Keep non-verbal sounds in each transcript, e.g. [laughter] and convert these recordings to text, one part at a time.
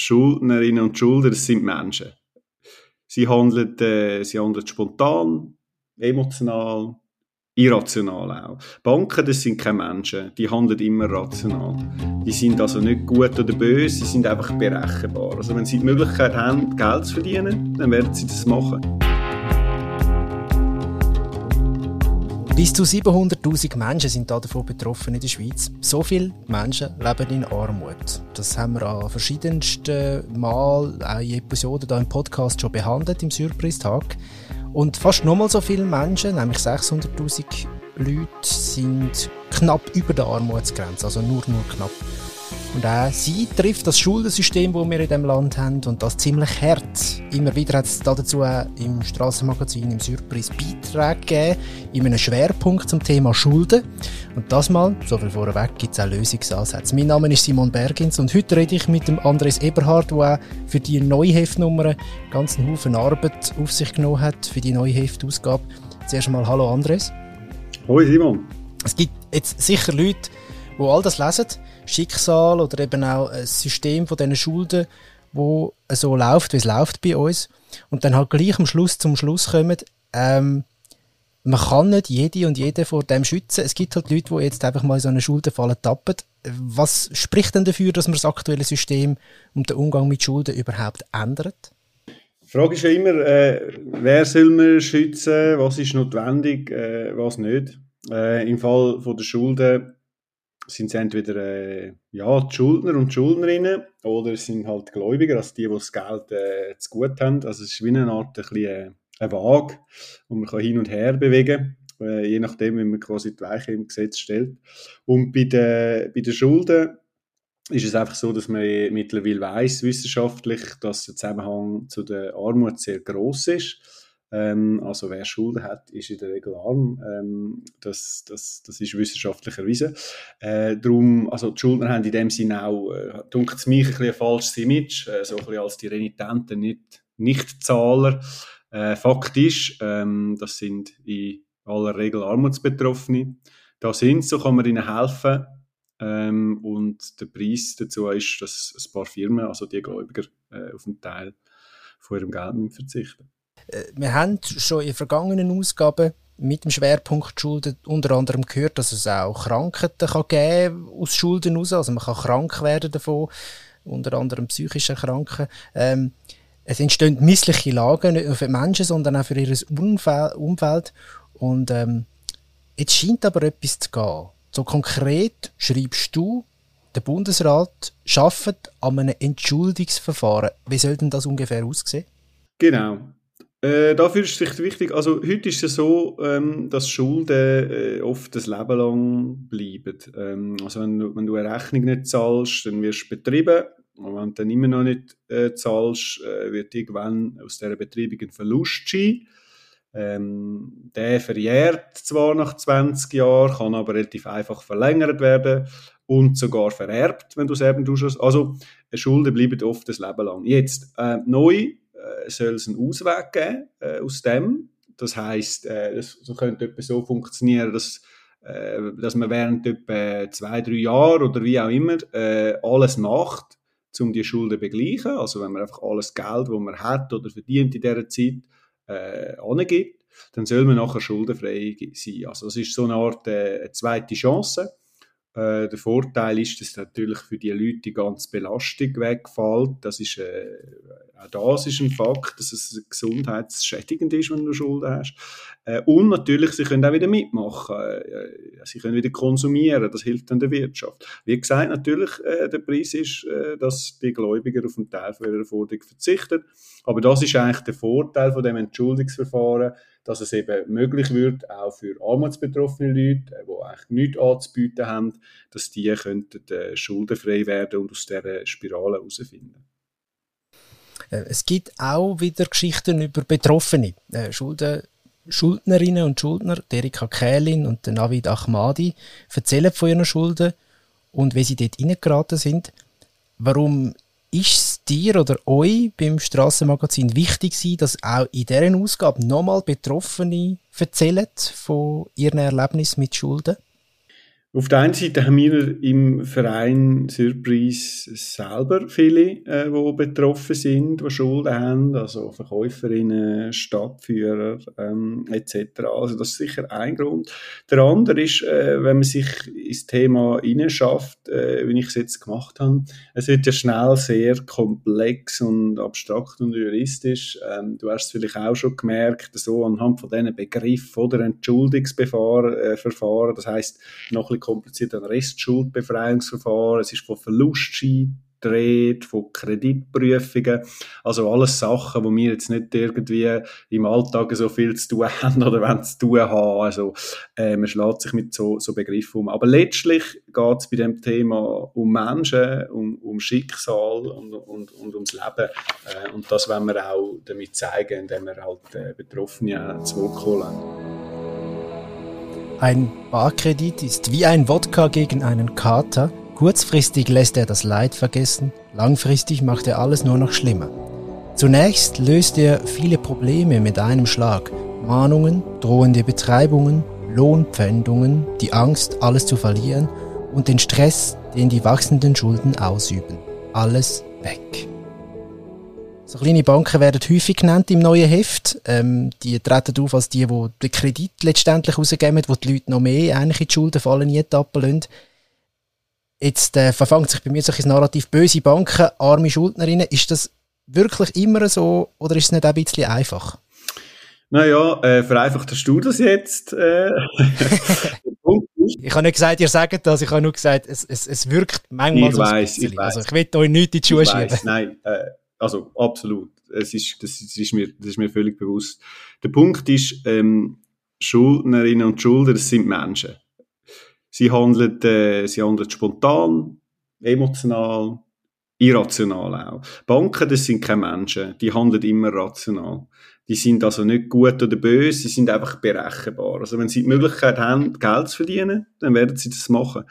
Schuldnerinnen und Schuldner, sind Menschen. Sie handeln, äh, sie handeln spontan, emotional, irrational auch. Banken, das sind keine Menschen, die handeln immer rational. Die sind also nicht gut oder böse, sie sind einfach berechenbar. Also wenn sie die Möglichkeit haben, Geld zu verdienen, dann werden sie das machen. Bis zu 700.000 Menschen sind davon betroffen in der Schweiz. So viele Menschen leben in Armut. Das haben wir an verschiedensten Mal auch in Episoden hier im Podcast schon behandelt, im Surprise-Tag. Und fast nochmal so viele Menschen, nämlich 600.000 Leute, sind knapp über der Armutsgrenze, also nur, nur knapp. Und auch sie trifft das Schuldensystem, das wir in diesem Land haben, und das ziemlich hart. Immer wieder hat es dazu auch im Strassenmagazin, im Surprise Beiträge gegeben, in einem Schwerpunkt zum Thema Schulden. Und das mal, so viel vorweg, gibt es auch Lösungsansätze. Mein Name ist Simon Bergins und heute rede ich mit dem Andres Eberhard, der auch für die neue Heftnummer ganz einen Haufen Arbeit auf sich genommen hat, für die neue Heftausgabe. Zuerst einmal Hallo Andres. Hoi Simon. Es gibt jetzt sicher Leute, die all das lesen, Schicksal oder eben auch ein System von diesen Schulden, wo so läuft, wie es läuft bei uns. Und dann halt gleich am Schluss zum Schluss kommen, ähm, man kann nicht jede und jede vor dem schützen. Es gibt halt Leute, die jetzt einfach mal in so eine Schuldenfalle tappen. Was spricht denn dafür, dass man das aktuelle System und den Umgang mit Schulden überhaupt ändert? Die Frage ist ja immer, äh, wer soll man schützen, was ist notwendig, äh, was nicht. Äh, Im Fall von der Schulden sind es entweder äh, ja, die Schuldner und die Schuldnerinnen oder sind halt Gläubiger, also die, die das Geld äh, zu gut haben. Also es ist wie eine Art ein bisschen, äh, eine Waage, wo man kann hin und her bewegen kann, äh, je nachdem, wie man quasi die Weiche im Gesetz stellt. Und bei den, bei den Schulden ist es einfach so, dass man mittlerweile weiß wissenschaftlich, dass der Zusammenhang zu der Armut sehr groß ist ähm, also wer Schulden hat, ist in der Regel arm. Ähm, das, das, das ist wissenschaftlich erwiesen. Äh, darum, also die Schuldner haben in dem Sinne auch, äh, mich ein, bisschen ein falsches Image, äh, so ein bisschen als die Renitenten, nicht, nicht Zahler. Äh, Fakt ist, ähm, das sind in aller Regel Armutsbetroffene. Da sind so kann man ihnen helfen. Ähm, und der Preis dazu ist, dass ein paar Firmen, also die Gläubiger, äh, auf einen Teil von ihrem Geld verzichten wir haben schon in vergangenen Ausgaben mit dem Schwerpunkt Schulden unter anderem gehört, dass es auch Krankheiten kann geben aus Schulden heraus. Also man kann krank werden davon, unter anderem psychische Kranken. Ähm, es entstehen missliche Lagen, nicht nur für Menschen, sondern auch für ihr Umfeld. Und ähm, jetzt scheint aber etwas zu gehen. So konkret schreibst du, der Bundesrat schafft an einem Entschuldigungsverfahren. Wie soll denn das ungefähr aussehen? Genau. Äh, dafür ist es wichtig, also heute ist es so, ähm, dass Schulden äh, oft das Leben lang bleiben. Ähm, also wenn du, wenn du eine Rechnung nicht zahlst, dann wirst du betrieben. Und wenn du dann immer noch nicht äh, zahlst, äh, wird irgendwann aus dieser Betriebung ein Verlust sein. Ähm, der verjährt zwar nach 20 Jahren, kann aber relativ einfach verlängert werden und sogar vererbt, wenn du es eben tust. Also Schulden bleiben oft das Leben lang. Jetzt, äh, neu äh, soll es einen Ausweg geben äh, aus dem. Das heißt, äh, das, das könnte etwa so funktionieren, dass, äh, dass man während etwa zwei, drei Jahren oder wie auch immer äh, alles macht, um die Schulden zu begleichen. Also wenn man einfach alles Geld, das man hat oder verdient in dieser Zeit, äh, angibt, dann soll man nachher schuldenfrei sein. Also das ist so eine Art äh, zweite Chance. Äh, der Vorteil ist, dass natürlich für die Leute die ganze Belastung wegfällt. Das ist, äh, auch das ist ein Fakt, dass es gesundheitsschädigend ist, wenn du Schulden hast. Äh, und natürlich, sie können auch wieder mitmachen. Äh, sie können wieder konsumieren. Das hilft dann der Wirtschaft. Wie gesagt, natürlich, äh, der Preis ist, äh, dass die Gläubiger auf einen Teil von ihrer Forderung verzichten. Aber das ist eigentlich der Vorteil von dem Entschuldigungsverfahren, dass es eben möglich wird, auch für armutsbetroffene Leute, äh, die eigentlich nichts anzubieten haben, dass die könnten äh, schuldenfrei werden und aus dieser Spirale herausfinden. Äh, es gibt auch wieder Geschichten über Betroffene, äh, Schulden, Schuldnerinnen und Schuldner, Erika Kählin und Navid Ahmadi, erzählen von ihren Schulden und wie sie dort reingeraten sind. Warum ist es dir oder euch beim Strassenmagazin wichtig dass auch in dieser Ausgabe nochmal Betroffene erzählen von ihren Erlebnissen mit Schulden? Auf der einen Seite haben wir im Verein Surprise selber viele, äh, die betroffen sind, die Schulden haben, also Verkäuferinnen, Stadtführer ähm, etc. Also das ist sicher ein Grund. Der andere ist, äh, wenn man sich ins Thema hineinschafft, äh, wie ich es jetzt gemacht habe, es wird ja schnell sehr komplex und abstrakt und juristisch. Ähm, du hast es vielleicht auch schon gemerkt, so anhand von diesen Begriffen oder Entschuldigungsverfahren, äh, das heißt noch ein kompliziert ein Restschuldbefreiungsverfahren, es ist von Verlustschein dreht, von Kreditprüfungen, also alles Sachen, wo wir jetzt nicht irgendwie im Alltag so viel zu tun [laughs] haben oder wenn zu tun haben, also äh, man schlägt sich mit so, so Begriffen um. Aber letztlich geht es bei dem Thema um Menschen, um, um Schicksal und, und, und ums Leben äh, und das wollen wir auch damit zeigen, indem wir halt äh, Betroffene zu Wort holen. Ein Barkredit ist wie ein Wodka gegen einen Kater. Kurzfristig lässt er das Leid vergessen, langfristig macht er alles nur noch schlimmer. Zunächst löst er viele Probleme mit einem Schlag. Mahnungen, drohende Betreibungen, Lohnpfändungen, die Angst, alles zu verlieren und den Stress, den die wachsenden Schulden ausüben. Alles weg. So kleine Banken werden häufig genannt im neuen Heft. Ähm, die treten auf als die, die den Kredit letztendlich rausgeben, wo die Leute noch mehr eigentlich in die Schulden fallen, nie tappen lassen. Jetzt äh, verfangt sich bei mir solches Narrativ böse Banken, arme Schuldnerinnen. Ist das wirklich immer so oder ist es nicht ein bisschen einfach? Naja, äh, vereinfacht hast du das jetzt. Äh. [laughs] ich habe nicht gesagt, ihr sagt das, ich habe nur gesagt, es, es, es wirkt manchmal ich so weiss, ich weiss. Also ich will euch nichts in die Schuhe schieben. Nein, äh, also absolut. Es ist, das, ist mir, das ist mir völlig bewusst. Der Punkt ist, ähm, Schuldnerinnen und Schulder, das sind Menschen. Sie handeln, äh, sie handeln spontan, emotional, irrational auch. Banken, das sind keine Menschen, die handeln immer rational. Die sind also nicht gut oder böse, sie sind einfach berechenbar. Also wenn sie die Möglichkeit haben, Geld zu verdienen, dann werden sie das machen.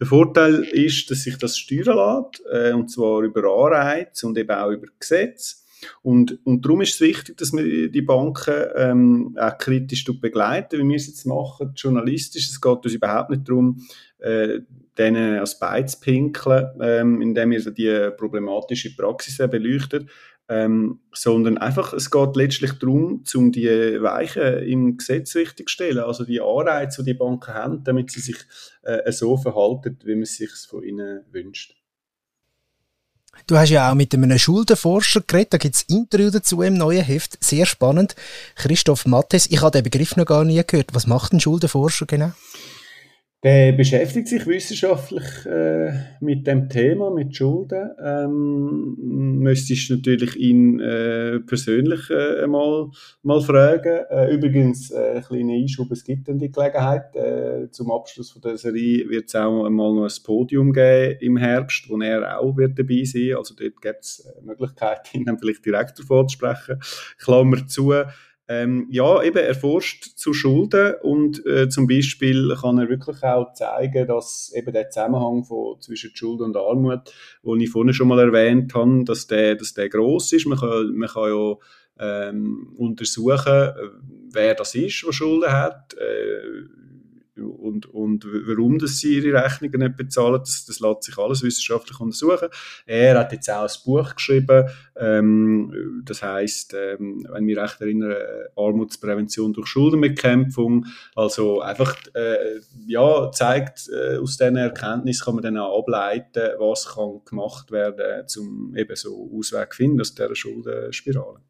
Der Vorteil ist, dass sich das steuern lässt, äh, und zwar über Anreize und eben auch über Gesetze. Und, und darum ist es wichtig, dass wir die Banken ähm, auch kritisch begleiten, wie wir es jetzt machen, journalistisch. Es geht uns überhaupt nicht darum, äh, denen als Bein zu pinkeln, ähm, indem wir die problematische Praxis beleuchten, ähm, sondern einfach, es geht letztlich darum, um die Weichen im Gesetz richtig zu stellen, also die Anreize, die die Banken haben, damit sie sich äh, so verhalten, wie man es sich von ihnen wünscht. Du hast ja auch mit einem Schuldenforscher geredet, da gibt es Interview dazu im neuen Heft, sehr spannend. Christoph Mattes, ich habe den Begriff noch gar nie gehört. Was macht ein Schuldenforscher genau? Der beschäftigt sich wissenschaftlich äh, mit dem Thema, mit Schulden. Ähm, müsstest natürlich ihn äh, persönlich äh, mal, mal fragen. Äh, übrigens, äh, ein kleiner Einschub, es gibt dann die Gelegenheit. Äh, zum Abschluss von der Serie wird es auch mal noch ein Podium geben im Herbst, wo er auch wird dabei sein Also dort gibt es äh, Möglichkeiten, ihn vielleicht direkt davor zu sprechen. Klammer zu. Ähm, ja, eben, er forscht zu Schulden und äh, zum Beispiel kann er wirklich auch zeigen, dass eben der Zusammenhang von, zwischen Schulden und Armut, den ich vorhin schon mal erwähnt habe, dass der, dass der gross ist. Man kann, man kann ja ähm, untersuchen, wer das ist, der Schulden hat, äh, und, und warum dass sie ihre Rechnungen nicht bezahlen, das, das lässt sich alles wissenschaftlich untersuchen. Er hat jetzt auch ein Buch geschrieben, ähm, das heißt, ähm, wenn mich recht erinnere, Armutsprävention durch Schuldenbekämpfung. Also einfach, äh, ja, zeigt, äh, aus diesen Erkenntnissen kann man dann auch ableiten, was kann gemacht werden, um eben so Ausweg finden aus dieser Schuldenspirale.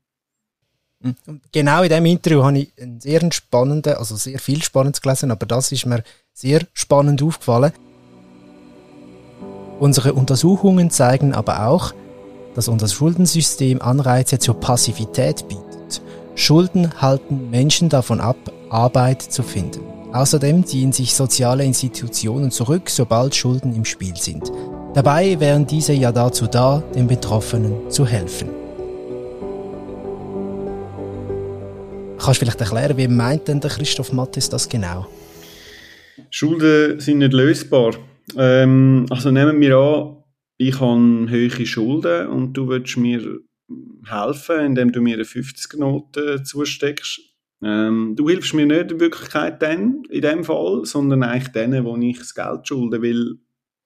Und genau in diesem Interview habe ich einen sehr spannenden, also sehr viel Spannendes gelesen, aber das ist mir sehr spannend aufgefallen. Unsere Untersuchungen zeigen aber auch, dass unser Schuldensystem Anreize zur Passivität bietet. Schulden halten Menschen davon ab, Arbeit zu finden. Außerdem ziehen sich soziale Institutionen zurück, sobald Schulden im Spiel sind. Dabei wären diese ja dazu da, den Betroffenen zu helfen. Kannst du vielleicht erklären, wie meint denn der Christoph Mattes das genau? Schulden sind nicht lösbar. Ähm, also nehmen wir an, ich habe hohe Schulden und du willst mir helfen, indem du mir eine 50er-Note zusteckst. Ähm, du hilfst mir nicht in Wirklichkeit dann, in dem Fall, sondern eigentlich denen, wo ich das Geld schulde, weil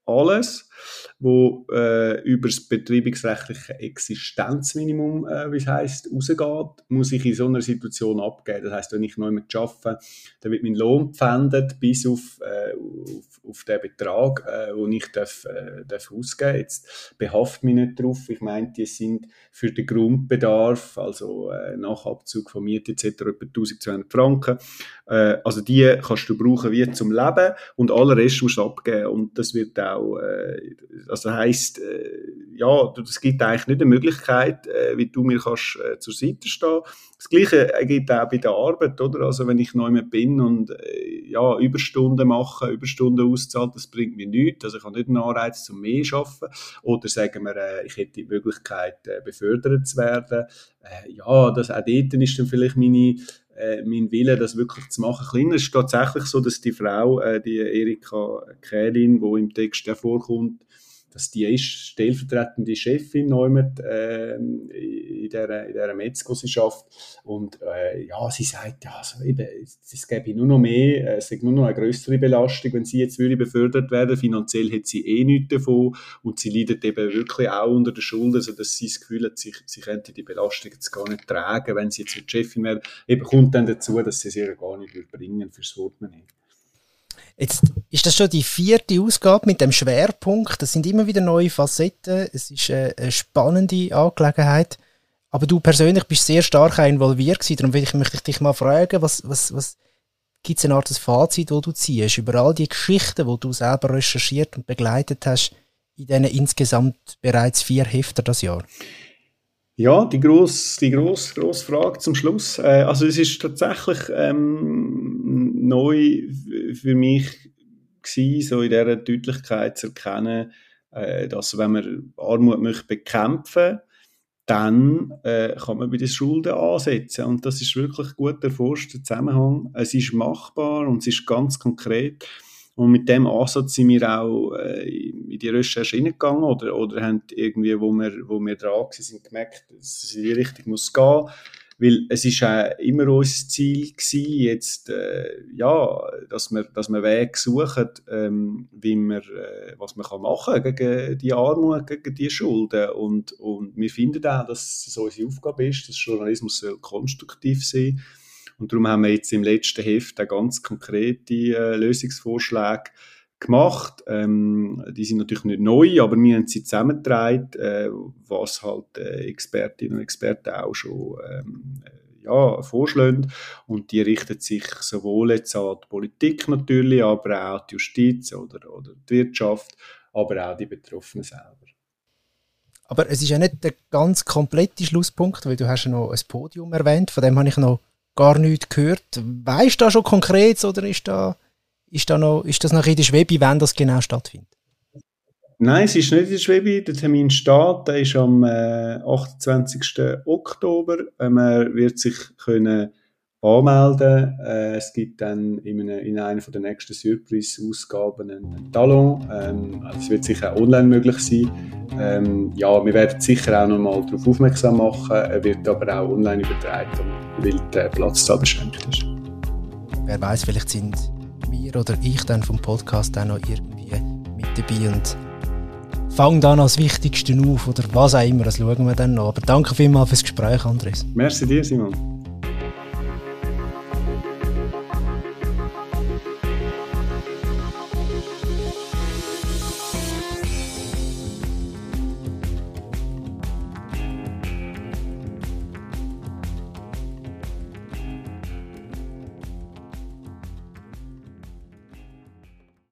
alles, wo äh, über das betriebsrechtliche Existenzminimum, äh, wie es heisst, rausgeht, muss ich in so einer Situation abgeben. Das heißt, wenn ich neu mit arbeite, dann wird mein Lohn gepfändet bis auf, äh, auf, auf den Betrag, äh, den ich darf, äh, darf ausgeben Jetzt behaftet mich nicht drauf. Ich meine, die sind für den Grundbedarf, also äh, nach Abzug von Miete etc. etwa 1200 Franken. Äh, also die kannst du brauchen wie zum Leben und aller Rest musst du abgeben und das wird auch, äh, also heisst, äh, ja, es gibt eigentlich nicht eine Möglichkeit, äh, wie du mir kannst äh, zur Seite stehen. Das Gleiche gibt auch bei der Arbeit, oder? Also wenn ich neu bin und ja, Überstunden mache, Überstunden auszahlt, das bringt mir nichts. Also ich habe nicht einen Anreiz zum mehr zu arbeiten. Oder sagen wir, äh, ich hätte die Möglichkeit, äh, befördert zu werden. Äh, ja, das, auch dort ist dann vielleicht meine äh, mein Wille, das wirklich zu machen, kleiner. Es ist tatsächlich so, dass die Frau, äh, die Erika Kählin, die im Text vorkommt, dass die ist stellvertretende Chefin Neumet äh, in dieser, in dieser Metzgosenschaft und äh, ja, sie sagt, ja, also eben, es gäbe nur noch mehr, es sei nur noch eine größere Belastung, wenn sie jetzt würde befördert werden, finanziell hat sie eh nichts davon. Und sie leidet eben wirklich auch unter der Schuld, also dass sie das Gefühl hat, sie, sie könnte die Belastung jetzt gar nicht tragen, wenn sie jetzt Chefin wäre, eben kommt dann dazu, dass sie es ihr gar nicht bringen fürs Portemonnaie. Jetzt ist das schon die vierte Ausgabe mit dem Schwerpunkt. Das sind immer wieder neue Facetten. Es ist eine spannende Angelegenheit. Aber du persönlich bist sehr stark involviert gewesen. Darum möchte ich dich mal fragen, was, was, was gibt es eine Art Fazit, das du ziehst über all die Geschichten, die du selber recherchiert und begleitet hast in diesen insgesamt bereits vier Heften das Jahr? Ja, die grosse, die grosse, grosse Frage zum Schluss. Äh, also es ist tatsächlich ähm, neu für mich gewesen, so in dieser Deutlichkeit zu erkennen, äh, dass wenn man Armut möchte bekämpfen dann äh, kann man bei den Schulden ansetzen. Und das ist wirklich gut erforschter Zusammenhang. Es ist machbar und es ist ganz konkret. Und mit dem Ansatz sind wir auch äh, in die Recherche hineingegangen oder, oder haben irgendwie, wo wir, wo wir dran sind, gemerkt, dass es in die Richtung muss gehen. Weil es ist auch immer unser Ziel gewesen, jetzt, äh, ja, dass wir, dass wir Wege suchen, ähm, wie wir, äh, was man kann machen gegen die Armut, gegen die Schulden. Und, und wir finden auch, dass es unsere Aufgabe ist, dass Journalismus soll konstruktiv sein soll und darum haben wir jetzt im letzten Heft auch ganz konkrete äh, Lösungsvorschläge gemacht. Ähm, die sind natürlich nicht neu, aber wir haben sie zusammengetragen, äh, was halt äh, Expertinnen und Experten auch schon ähm, äh, ja, vorschlagen. Und die richten sich sowohl jetzt an die Politik natürlich, aber auch an die Justiz oder, oder die Wirtschaft, aber auch die Betroffenen selber. Aber es ist ja nicht der ganz komplette Schlusspunkt, weil du hast ja noch ein Podium erwähnt, von dem habe ich noch gar nichts gehört. Weißt du da schon konkret oder ist, da, ist, da noch, ist das noch in der Schwebe, wenn das genau stattfindet? Nein, es ist nicht in der Schwebe. Der Termin steht, der ist am äh, 28. Oktober. Ähm, er wird sich können anmelden. Äh, es gibt dann in, eine, in einer der nächsten Surprise-Ausgaben einen Talon. Ähm, es wird sicher auch online möglich sein. Ähm, ja, wir werden sicher auch noch mal darauf aufmerksam machen. Er wird aber auch online übertragen, weil der Platzzahl beschränkt ist. Wer weiß, vielleicht sind wir oder ich dann vom Podcast auch noch irgendwie mit dabei und fangen dann als Wichtigsten auf oder was auch immer. Das schauen wir dann noch. Aber danke vielmals fürs Gespräch, Andres. Merci dir, Simon.